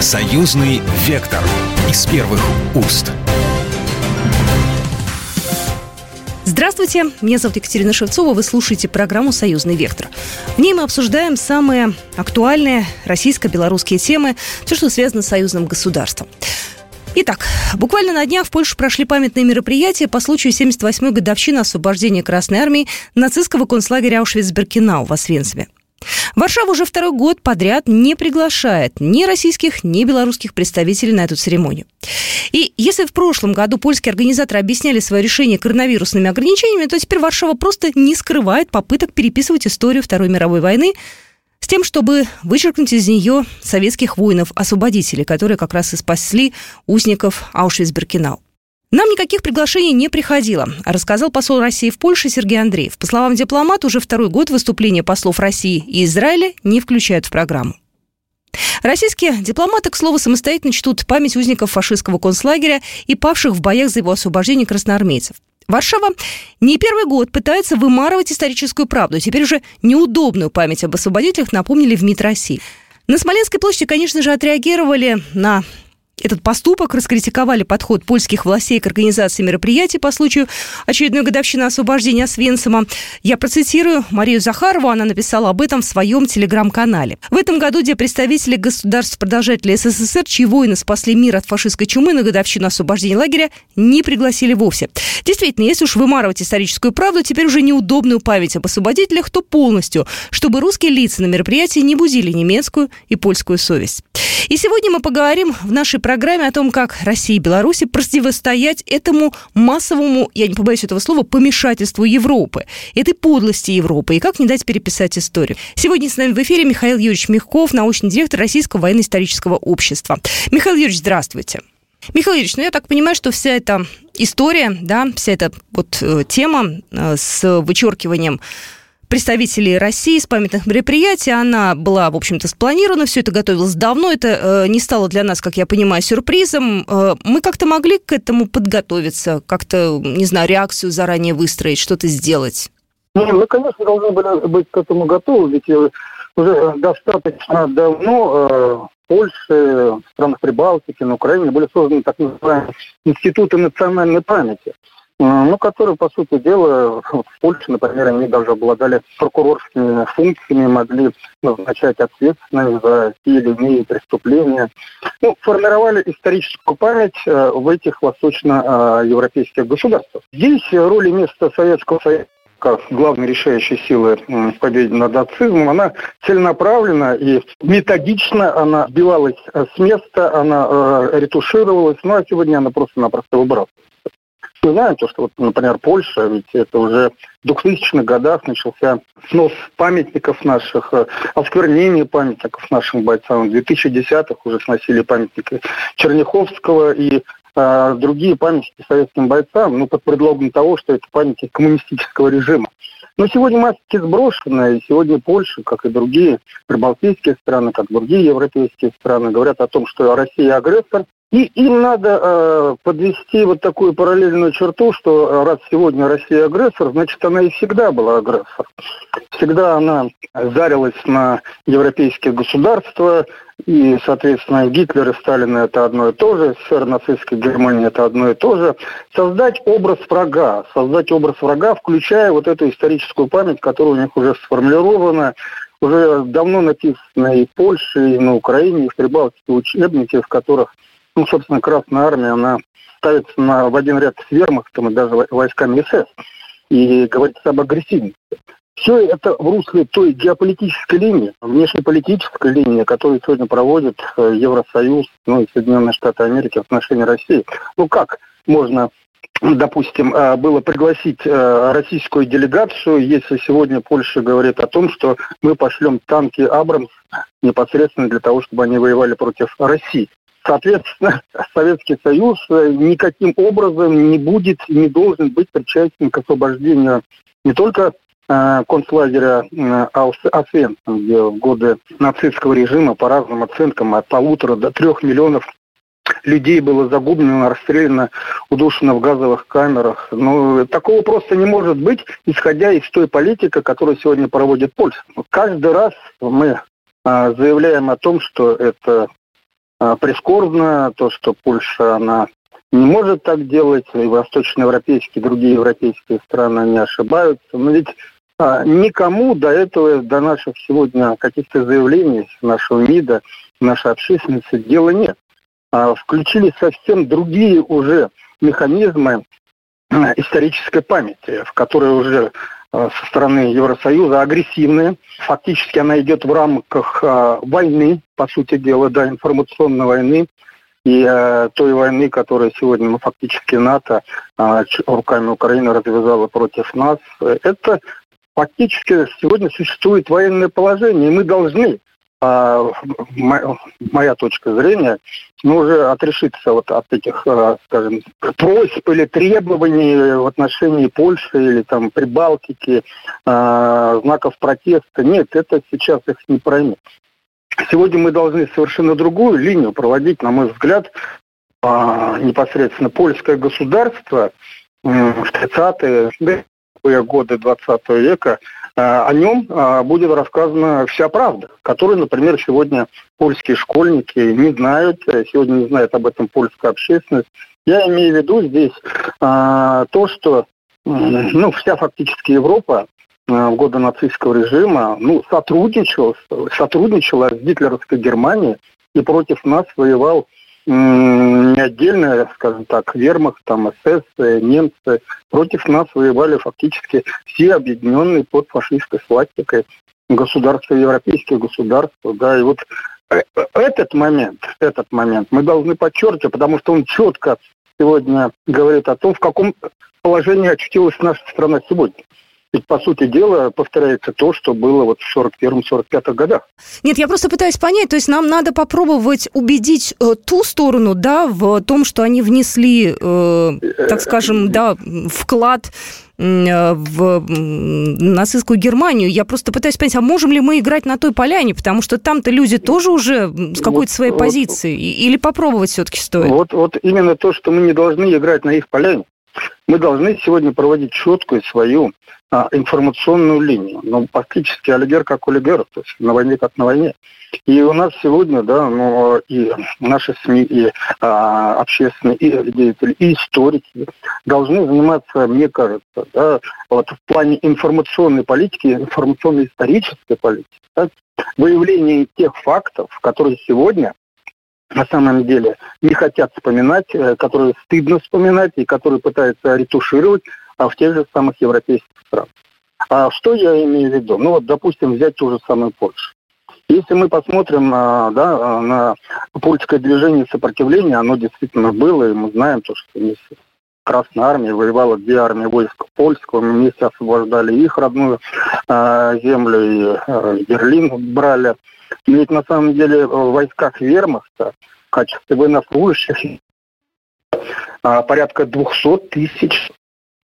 Союзный вектор из первых уст. Здравствуйте, меня зовут Екатерина Шевцова, вы слушаете программу «Союзный вектор». В ней мы обсуждаем самые актуальные российско-белорусские темы, все, что связано с союзным государством. Итак, буквально на днях в Польше прошли памятные мероприятия по случаю 78-й годовщины освобождения Красной Армии нацистского концлагеря Аушвиц-Беркинау в Освенциме. Варшава уже второй год подряд не приглашает ни российских, ни белорусских представителей на эту церемонию. И если в прошлом году польские организаторы объясняли свое решение коронавирусными ограничениями, то теперь Варшава просто не скрывает попыток переписывать историю Второй мировой войны с тем, чтобы вычеркнуть из нее советских воинов-освободителей, которые как раз и спасли узников Аушвиц-Беркинау. Нам никаких приглашений не приходило, рассказал посол России в Польше Сергей Андреев. По словам дипломата, уже второй год выступления послов России и Израиля не включают в программу. Российские дипломаты, к слову, самостоятельно чтут память узников фашистского концлагеря и павших в боях за его освобождение красноармейцев. Варшава не первый год пытается вымарывать историческую правду. Теперь уже неудобную память об освободителях напомнили в МИД России. На Смоленской площади, конечно же, отреагировали на этот поступок, раскритиковали подход польских властей к организации мероприятий по случаю очередной годовщины освобождения Освенцима. Я процитирую Марию Захарову, она написала об этом в своем телеграм-канале. В этом году, где представители государств-продолжателей СССР, чьи воины спасли мир от фашистской чумы на годовщину освобождения лагеря, не пригласили вовсе. Действительно, если уж вымарывать историческую правду, теперь уже неудобную память об освободителях, то полностью, чтобы русские лица на мероприятии не бузили немецкую и польскую совесть. И сегодня мы поговорим в нашей программе о том, как Россия и Беларусь противостоять этому массовому, я не побоюсь этого слова, помешательству Европы, этой подлости Европы, и как не дать переписать историю. Сегодня с нами в эфире Михаил Юрьевич Мягков, научный директор Российского военно-исторического общества. Михаил Юрьевич, здравствуйте. Михаил Юрьевич, ну я так понимаю, что вся эта история, да, вся эта вот э, тема э, с вычеркиванием представителей России с памятных мероприятий. Она была, в общем-то, спланирована, все это готовилось давно. Это э, не стало для нас, как я понимаю, сюрпризом. Э, мы как-то могли к этому подготовиться, как-то, не знаю, реакцию заранее выстроить, что-то сделать? Ну, мы, конечно, должны были быть к этому готовы, ведь э, уже достаточно давно э, в Польше, в странах Прибалтики, на Украине были созданы так называемые институты национальной памяти ну, которые, по сути дела, в Польше, например, они даже обладали прокурорскими функциями, могли назначать ответственность за те или иные преступления. Ну, формировали историческую память э, в этих восточноевропейских государствах. Здесь роль и место Советского Союза как главной решающей силы в победе над нацизмом, она целенаправленно и методично она сбивалась с места, она э, ретушировалась, ну а сегодня она просто-напросто выбрасывается. Мы знаем, то, что, вот, например, Польша, ведь это уже в 2000-х годах начался снос памятников наших, э, осквернение памятников нашим бойцам. В 2010-х уже сносили памятники Черняховского и э, другие памятники советским бойцам, ну, под предлогом того, что это памятники коммунистического режима. Но сегодня маски сброшены, и сегодня Польша, как и другие прибалтийские страны, как другие европейские страны, говорят о том, что Россия агрессор, и им надо э, подвести вот такую параллельную черту, что э, раз сегодня Россия агрессор, значит она и всегда была агрессор. Всегда она зарилась на европейские государства, и, соответственно, Гитлер и Сталин это одно и то же, СССР, нацистская Германия это одно и то же. Создать образ врага, создать образ врага, включая вот эту историческую память, которая у них уже сформулирована, уже давно написана и в Польше, и на Украине, и в Прибалтике учебники, в которых ну, собственно, Красная Армия, она ставится на, в один ряд с вермахтом и даже войсками СС. И говорится об агрессивности. Все это в русле той геополитической линии, внешнеполитической линии, которую сегодня проводит э, Евросоюз, ну и Соединенные Штаты Америки в отношении России. Ну как можно допустим, э, было пригласить э, российскую делегацию, если сегодня Польша говорит о том, что мы пошлем танки «Абрамс» непосредственно для того, чтобы они воевали против России. Соответственно, Советский Союз э, никаким образом не будет, не должен быть причастен к освобождению не только э, концлагеря э, Освенцим, где в годы нацистского режима по разным оценкам от полутора до трех миллионов людей было загублено, расстреляно, удушено в газовых камерах. Ну, такого просто не может быть, исходя из той политики, которую сегодня проводит Польша. Каждый раз мы заявляем о том, что это прискорбно, то, что Польша, она не может так делать, и восточноевропейские, другие европейские страны не ошибаются. Но ведь а, никому до этого, до наших сегодня каких-то заявлений нашего МИДа, нашей общественности дела нет. А, включили совсем другие уже механизмы а, исторической памяти, в которые уже а, со стороны Евросоюза агрессивные. Фактически она идет в рамках а, войны, по сути дела, да, информационной войны, и э, той войны, которую сегодня мы фактически НАТО э, руками Украины развязала против нас, это фактически сегодня существует военное положение, и мы должны, э, моя точка зрения, ну, уже отрешиться вот от этих, э, скажем, просьб или требований в отношении Польши или там Прибалтики, э, знаков протеста. Нет, это сейчас их не проймет. Сегодня мы должны совершенно другую линию проводить, на мой взгляд, а, непосредственно польское государство в 30-е годы 20 века, а, о нем а, будет рассказана вся правда, которую, например, сегодня польские школьники не знают, сегодня не знает об этом польская общественность. Я имею в виду здесь то, что ну, вся фактически Европа Э, в годы нацистского режима ну, сотрудничал, сотрудничала с гитлеровской Германией и против нас воевал не отдельно, скажем так, вермахт, там, СС, немцы. Против нас воевали фактически все объединенные под фашистской свастикой государства, европейские государства. Да, и вот э, этот момент, этот момент мы должны подчеркивать, потому что он четко сегодня говорит о том, в каком положении очутилась наша страна сегодня. Ведь, по сути дела, повторяется то, что было вот в 41-45 годах. Нет, я просто пытаюсь понять, то есть нам надо попробовать убедить э, ту сторону, да, в том, что они внесли, э, так скажем, да, вклад э, в нацистскую Германию. Я просто пытаюсь понять, а можем ли мы играть на той поляне, потому что там-то люди тоже уже с какой-то своей вот, позиции, или попробовать все-таки стоит? Вот, вот именно то, что мы не должны играть на их поляне. Мы должны сегодня проводить четкую свою а, информационную линию. Но ну, фактически олигарх как олигарх, то есть на войне как на войне. И у нас сегодня, да, ну, и наши СМИ, и а, общественные и деятели, и историки должны заниматься, мне кажется, да, вот в плане информационной политики, информационно-исторической политики, да, выявление тех фактов, которые сегодня на самом деле не хотят вспоминать, э, которые стыдно вспоминать и которые пытаются ретушировать а в тех же самых европейских странах. А что я имею в виду? Ну вот, допустим, взять ту же самую Польшу. Если мы посмотрим на, да, на польское движение сопротивления, оно действительно было, и мы знаем, то, что вместе Красная Армия воевала две армии войск польского, вместе освобождали их родную э, землю, и э, Берлин брали. Но ведь на самом деле в войсках вермахта в качестве военнослужащих э, порядка 200 тысяч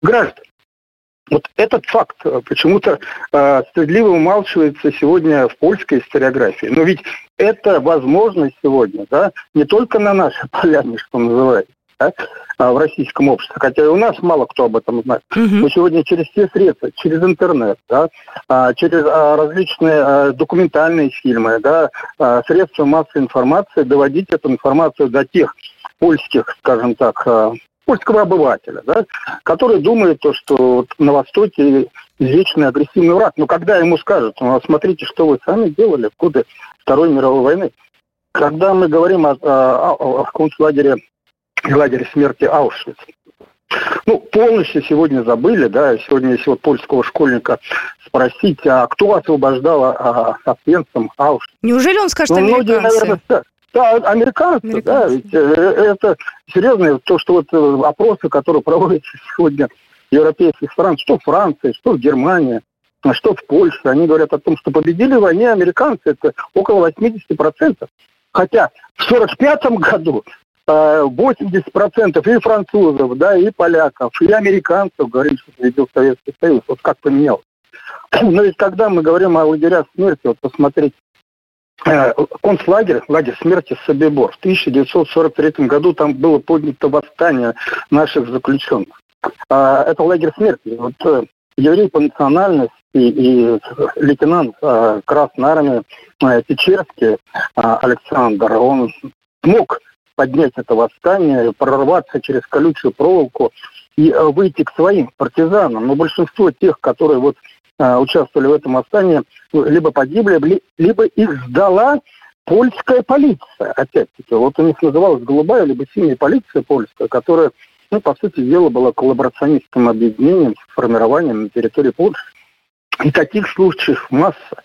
граждан. Вот этот факт почему-то э, стыдливо умалчивается сегодня в польской историографии. Но ведь это возможность сегодня, да, не только на нашей поляне, что называется, да, а в российском обществе, хотя и у нас мало кто об этом знает. Угу. Мы сегодня через все средства, через интернет, да, а, через а, различные документальные фильмы, да, средства массовой информации доводить эту информацию до тех польских, скажем так, польского обывателя, да, который думает, то, что на Востоке вечный агрессивный враг. Но когда ему скажут, ну, смотрите, что вы сами делали в годы Второй мировой войны. Когда мы говорим о, о, о, о концлагере, лагере смерти Аушвиц, ну, полностью сегодня забыли, да, сегодня если вот польского школьника спросить, а кто освобождал а, освенцим Аушвиц? Неужели он скажет ну, американцы? Многие, наверное, скажут. Да, американцы, американцы. да, ведь э, это серьезно, то, что вот э, опросы, которые проводятся сегодня в европейских стран, что в Франции, что в Германии, а что в Польше, они говорят о том, что победили в войне американцы, это около 80%. Хотя в 1945 году 80% э, и французов, да, и поляков, и американцев говорили, что победил Советский Союз. Вот как поменялось. Но ведь когда мы говорим о лагерях смерти, вот посмотрите, Э, концлагерь, лагерь смерти Собибор. В 1943 году там было поднято восстание наших заключенных. А, это лагерь смерти. Вот э, еврей по национальности и лейтенант э, Красной Армии Печерский Александр, он смог поднять это восстание, прорваться через колючую проволоку и э, выйти к своим партизанам. Но большинство тех, которые вот э, участвовали в этом восстании, либо погибли, либо их сдала польская полиция. Опять-таки, вот у них называлась голубая либо синяя полиция польская, которая, ну, по сути дела, была коллаборационистским объединением формированием на территории Польши. И таких случаев масса.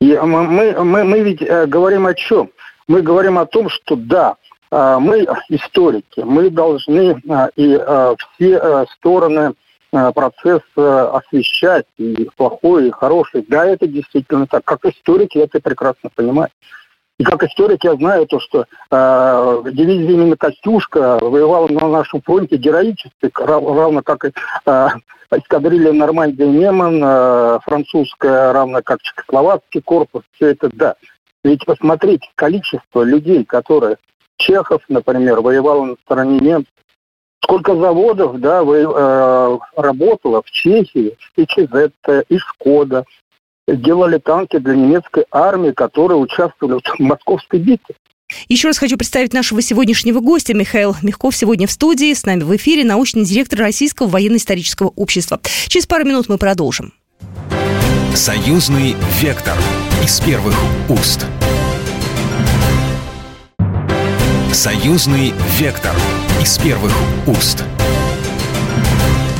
И мы, мы, мы ведь э, говорим о чем? Мы говорим о том, что да, мы историки, мы должны э, и э, все э, стороны э, процесса освещать, и плохой, и хороший. Да, это действительно так. Как историки я это прекрасно понимаю. И как историк я знаю то, что э, дивизия именно Костюшка воевала на нашем фронте героически, равно как и э, эскадрилья Нормандия Неман, э, французская, равно как чехословацкий корпус, все это да. Ведь посмотрите, количество людей, которые Чехов, например, воевал на стороне немцев, сколько заводов да, вы, э, работало в Чехии, и ЧЗ, и Шкода, делали танки для немецкой армии, которые участвовали в московской битве. Еще раз хочу представить нашего сегодняшнего гостя. Михаил Мягков сегодня в студии. С нами в эфире научный директор Российского военно-исторического общества. Через пару минут мы продолжим. Союзный вектор из первых уст. Союзный вектор из первых уст.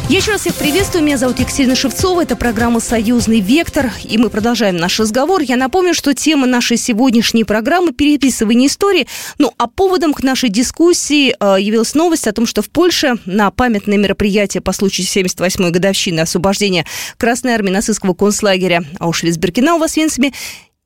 Я еще раз всех приветствую. Меня зовут Екатерина Шевцова. Это программа «Союзный вектор». И мы продолжаем наш разговор. Я напомню, что тема нашей сегодняшней программы – переписывание истории. Ну, а поводом к нашей дискуссии э, явилась новость о том, что в Польше на памятное мероприятие по случаю 78-й годовщины освобождения Красной Армии нацистского концлагеря Аушвиц-Биркенау в Освенциме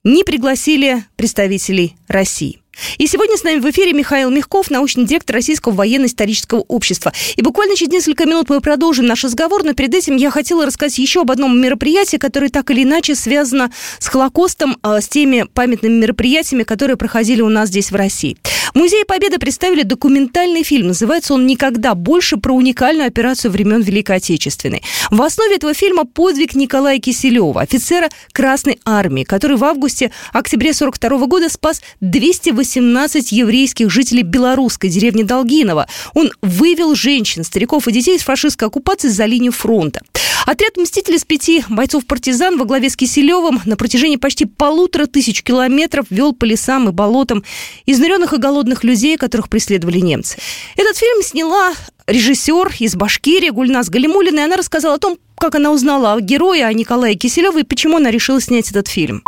не пригласили представителей России. И сегодня с нами в эфире Михаил Мягков, научный директор Российского военно-исторического общества. И буквально через несколько минут мы продолжим наш разговор, но перед этим я хотела рассказать еще об одном мероприятии, которое так или иначе связано с Холокостом, а, с теми памятными мероприятиями, которые проходили у нас здесь в России. В Музее Победы представили документальный фильм. Называется он «Никогда больше» про уникальную операцию времен Великой Отечественной. В основе этого фильма подвиг Николая Киселева, офицера Красной Армии, который в августе-октябре 42 года спас 280 18 еврейских жителей белорусской деревни Долгинова. Он вывел женщин, стариков и детей из фашистской оккупации за линию фронта. Отряд «Мстителей» из пяти бойцов-партизан во главе с Киселевым на протяжении почти полутора тысяч километров вел по лесам и болотам изнуренных и голодных людей, которых преследовали немцы. Этот фильм сняла режиссер из Башкирии Гульнас Галимулина, и она рассказала о том, как она узнала о герое, о Николае Киселеве, и почему она решила снять этот фильм.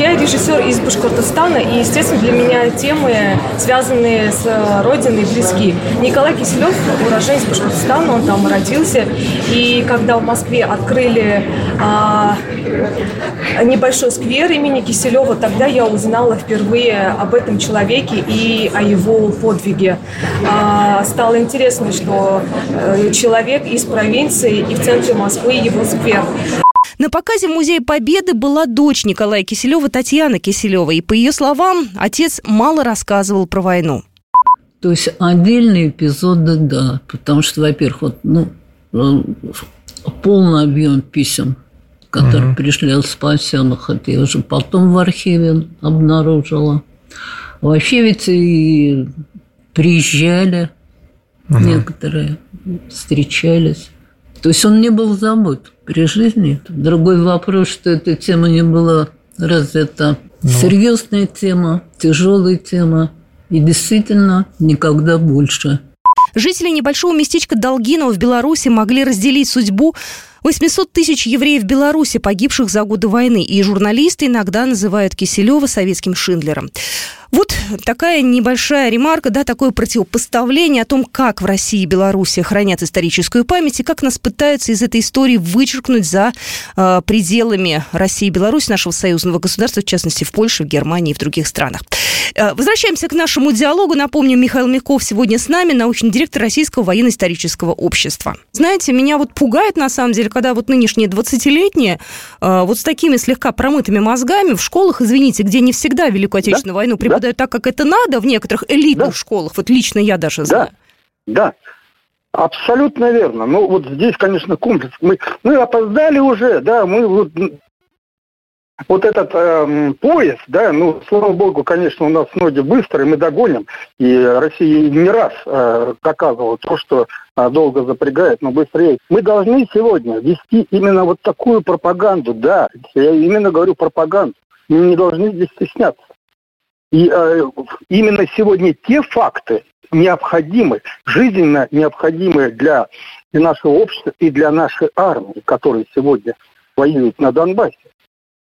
Я режиссер из Башкортостана, и, естественно, для меня темы, связанные с э, родиной, близки. Николай Киселев, уроженец Башкортостана, он там родился. И когда в Москве открыли а, небольшой сквер имени Киселева, тогда я узнала впервые об этом человеке и о его подвиге. А, стало интересно, что э, человек из провинции и в центре Москвы его сквер. На показе в Музее Победы была дочь Николая Киселева, Татьяна Киселева. И по ее словам, отец мало рассказывал про войну. То есть отдельные эпизоды, да. Потому что, во-первых, вот, ну, полный объем писем, которые угу. пришли от спасенных, это я уже потом в архиве обнаружила. Вообще ведь и приезжали угу. некоторые, встречались. То есть он не был забыт при жизни. Другой вопрос, что эта тема не была развита. Ну. Серьезная тема, тяжелая тема. И действительно никогда больше. Жители небольшого местечка Долгинова в Беларуси могли разделить судьбу 800 тысяч евреев Беларуси, погибших за годы войны. И журналисты иногда называют Киселева советским Шиндлером. Вот такая небольшая ремарка, да, такое противопоставление о том, как в России и Беларуси хранят историческую память и как нас пытаются из этой истории вычеркнуть за э, пределами России и Беларуси, нашего союзного государства, в частности, в Польше, в Германии и в других странах. Э, возвращаемся к нашему диалогу. Напомню, Михаил Мягков сегодня с нами, научный директор Российского военно-исторического общества. Знаете, меня вот пугает, на самом деле, когда вот нынешние 20-летние э, вот с такими слегка промытыми мозгами в школах, извините, где не всегда Великую Отечественную да? войну преподают, преподают так, как это надо в некоторых элитных да. школах. Вот лично я даже знаю. Да, да. Абсолютно верно. Ну, вот здесь, конечно, комплекс. Мы, мы опоздали уже, да, мы вот вот этот э, поезд, да, ну, слава богу, конечно, у нас ноги быстрые, мы догоним. И Россия не раз э, доказывала то, что э, долго запрягает, но быстрее. Мы должны сегодня вести именно вот такую пропаганду, да, я именно говорю пропаганду. Мы не должны здесь стесняться. И э, именно сегодня те факты необходимы, жизненно необходимые для нашего общества, и для нашей армии, которые сегодня воюют на Донбассе.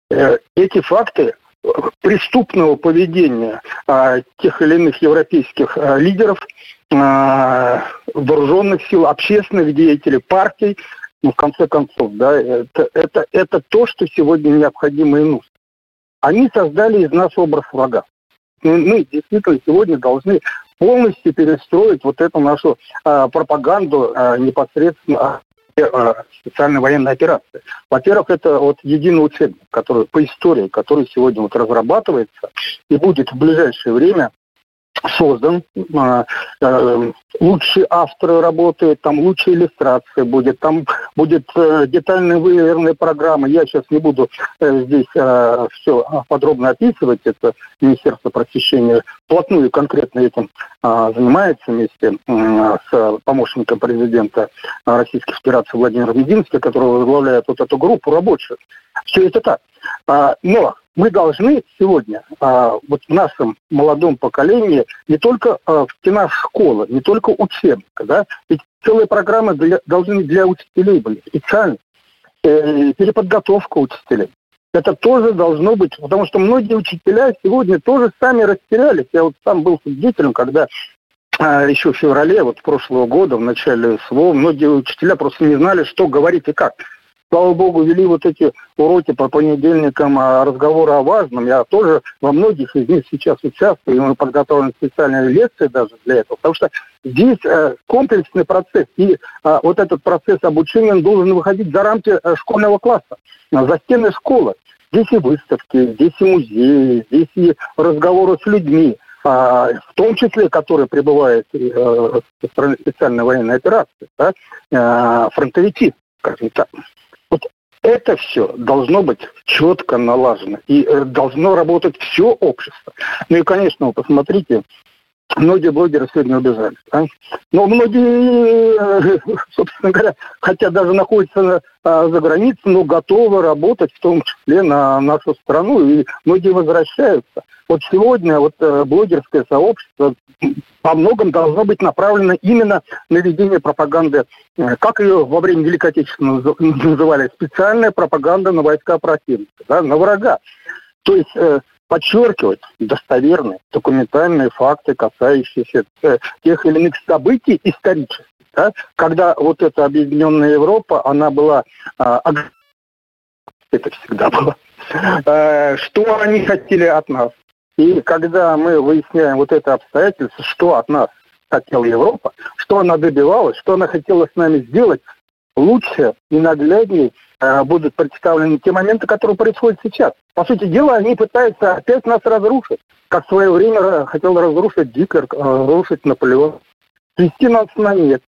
Э, эти факты преступного поведения а, тех или иных европейских а, лидеров, а, вооруженных сил, общественных деятелей, партий, ну, в конце концов, да, это, это, это то, что сегодня необходимо и нужно. Они создали из нас образ врага. Мы действительно сегодня должны полностью перестроить вот эту нашу а, пропаганду а, непосредственно Э, специальной военной операции. Во-первых, это вот единый учебник, который по истории, который сегодня вот разрабатывается и будет в ближайшее время создан, а, э, лучшие авторы работают, там лучшая иллюстрация будет, там будет э, детальная выверенная программа. Я сейчас не буду э, здесь все подробно описывать, это Министерство просвещения плотную конкретно этим а, занимается вместе с помощником президента Российской Федерации Владимиром Мединским, который возглавляет вот эту группу рабочих. Все это так. А, но мы должны сегодня а, вот в нашем молодом поколении не только а, в стенах школы, не только учебника, да, ведь целые программы для, должны для учителей быть специально. Э, переподготовка учителей. Это тоже должно быть, потому что многие учителя сегодня тоже сами растерялись. Я вот сам был свидетелем, когда а, еще в феврале вот прошлого года, в начале СВО, многие учителя просто не знали, что говорить и как слава богу, вели вот эти уроки по понедельникам а, разговоры о важном. Я тоже во многих из них сейчас участвую, и мы подготовлены специальные лекции даже для этого, потому что здесь э, комплексный процесс, и э, вот этот процесс обучения должен выходить за рамки э, школьного класса, за стены школы. Здесь и выставки, здесь и музеи, здесь и разговоры с людьми, а, в том числе, которые прибывают э, со стороны специальной военной операции, да, фронтовики, скажем так. Это все должно быть четко налажено. И э, должно работать все общество. Ну и, конечно, вы посмотрите, многие блогеры сегодня убежали. Да? Но многие, собственно говоря, хотя даже находятся а, за границей, но готовы работать в том числе на нашу страну, и многие возвращаются. Вот сегодня вот э, блогерское сообщество во многом должно быть направлено именно на ведение пропаганды, э, как ее во время Великой Отечественной называли, специальная пропаганда на войска противника, да, на врага. То есть э, подчеркивать достоверные документальные факты, касающиеся э, тех или иных событий исторических. Да? Когда вот эта объединенная Европа, она была э, это всегда было. Э, что они хотели от нас? И когда мы выясняем вот это обстоятельство, что от нас хотела Европа, что она добивалась, что она хотела с нами сделать, лучше и нагляднее будут представлены те моменты, которые происходят сейчас. По сути дела, они пытаются опять нас разрушить, как в свое время хотел разрушить Гитлер, э, разрушить Наполеон. Свести нас на нет,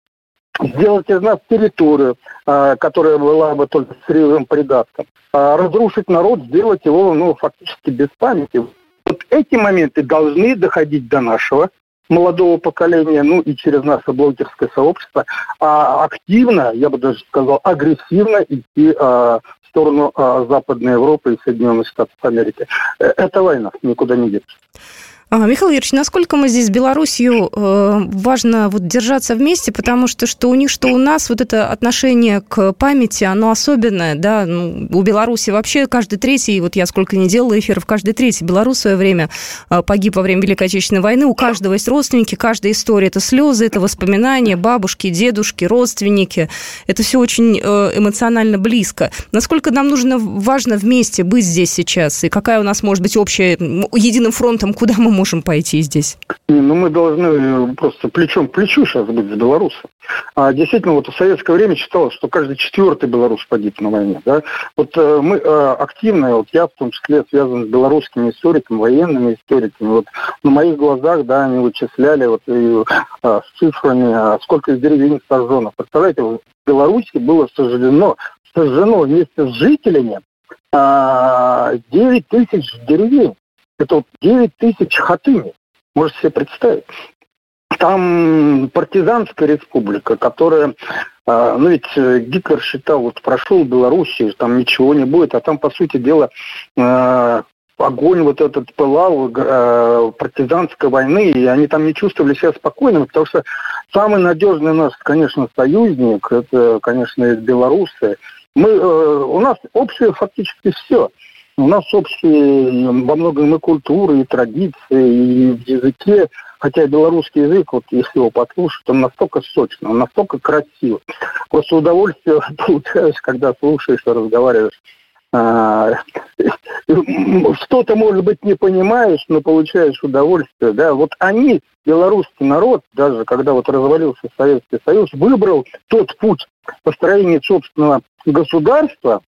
сделать из нас территорию, э, которая была бы только сырьевым придатком, э, разрушить народ, сделать его ну, фактически без памяти. Вот эти моменты должны доходить до нашего молодого поколения, ну и через наше блогерское сообщество, а активно, я бы даже сказал, агрессивно идти а, в сторону а, Западной Европы и Соединенных Штатов Америки. Э, эта война никуда не деться. Михаил Юрьевич, насколько мы здесь с Белоруссией э, важно вот держаться вместе, потому что что у них, что у нас вот это отношение к памяти, оно особенное, да, ну, у Беларуси вообще каждый третий, вот я сколько не делала эфиров, каждый третий белорус в свое время э, погиб во время Великой Отечественной войны, у каждого есть родственники, каждая история, это слезы, это воспоминания, бабушки, дедушки, родственники, это все очень э, эмоционально близко. Насколько нам нужно, важно вместе быть здесь сейчас, и какая у нас может быть общая, единым фронтом, куда мы можем пойти здесь? Ну, мы должны э, просто плечом к плечу сейчас быть с белорусом. А действительно, вот в советское время считалось, что каждый четвертый белорус погиб на войне. Да? Вот э, мы э, активно, вот я в том числе связан с белорусскими историками, военными историками. Вот на моих глазах, да, они вычисляли вот и, э, с цифрами, а сколько из деревень сожжено. Представляете, в Беларуси было сожжено, сожжено вместе с жителями 9 тысяч деревень. Это вот 9 тысяч хатыни. Можете себе представить. Там партизанская республика, которая, ну ведь Гитлер считал, вот прошел Белоруссию, там ничего не будет, а там, по сути дела, огонь вот этот пылал э, партизанской войны, и они там не чувствовали себя спокойными, потому что самый надежный наш, конечно, союзник, это, конечно, белорусы. Мы, э, у нас общее фактически все. У нас общие во многом и культуры, и традиции, и в языке. Хотя белорусский язык, вот если его послушать, он настолько сочный, он настолько красивый. Просто удовольствие получаешь, когда слушаешь и разговариваешь а, что-то, может быть, не понимаешь, но получаешь удовольствие, да, вот они, белорусский народ, даже когда вот развалился Советский Союз, выбрал тот путь построения собственного государства,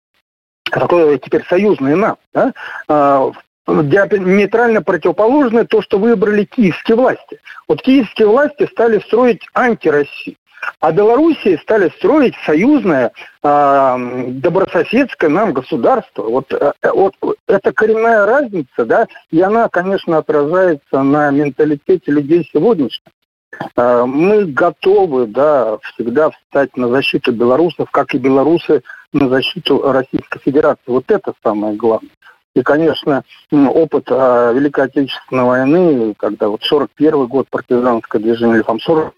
такое теперь союзное нам, да, а, диаметрально противоположное то, что выбрали киевские власти. Вот киевские власти стали строить антироссию. А Белоруссии стали строить союзное, э, добрососедское нам государство. Вот, э, вот это коренная разница, да, и она, конечно, отражается на менталитете людей сегодняшних. Э, мы готовы, да, всегда встать на защиту белорусов, как и белорусы на защиту Российской Федерации. Вот это самое главное. И, конечно, опыт а, Великой Отечественной войны, когда вот 41 год партизанское движение, или там 40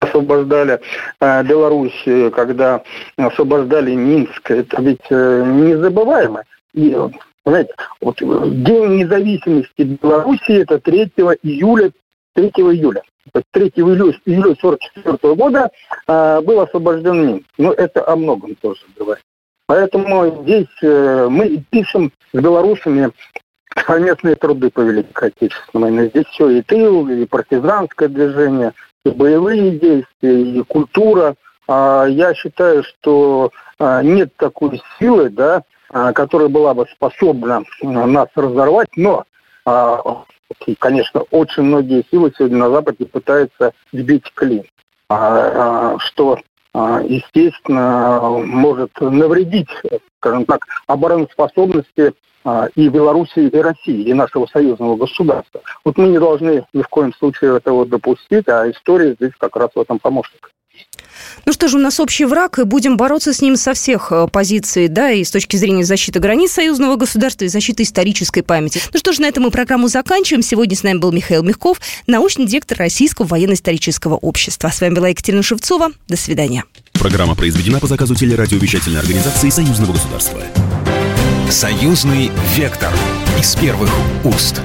освобождали э, Беларусь, когда освобождали Минск, это ведь э, незабываемо. И, знаете, вот День независимости Беларуси это 3 июля, 3 июля. То есть 3 июля, июля 44 года э, был освобожден Минск. Но это о многом тоже говорит. Поэтому здесь э, мы пишем с белорусами совместные труды по Великой Отечественной войне. Здесь все и тыл, и партизанское движение – и боевые действия, и культура. А, я считаю, что а, нет такой силы, да, которая была бы способна нас разорвать, но, конечно, очень многие силы сегодня на Западе пытаются сбить клин, что, естественно, может навредить, скажем так, обороноспособности а, и Беларуси, и России, и нашего союзного государства. Вот мы не должны ни в коем случае этого допустить, а история здесь как раз в этом помощник. Ну что же, у нас общий враг, и будем бороться с ним со всех э, позиций, да, и с точки зрения защиты границ союзного государства, и защиты исторической памяти. Ну что же, на этом мы программу заканчиваем. Сегодня с нами был Михаил Мягков, научный директор Российского военно-исторического общества. С вами была Екатерина Шевцова. До свидания. Программа произведена по заказу телерадиовещательной организации Союзного государства. Союзный вектор из первых уст.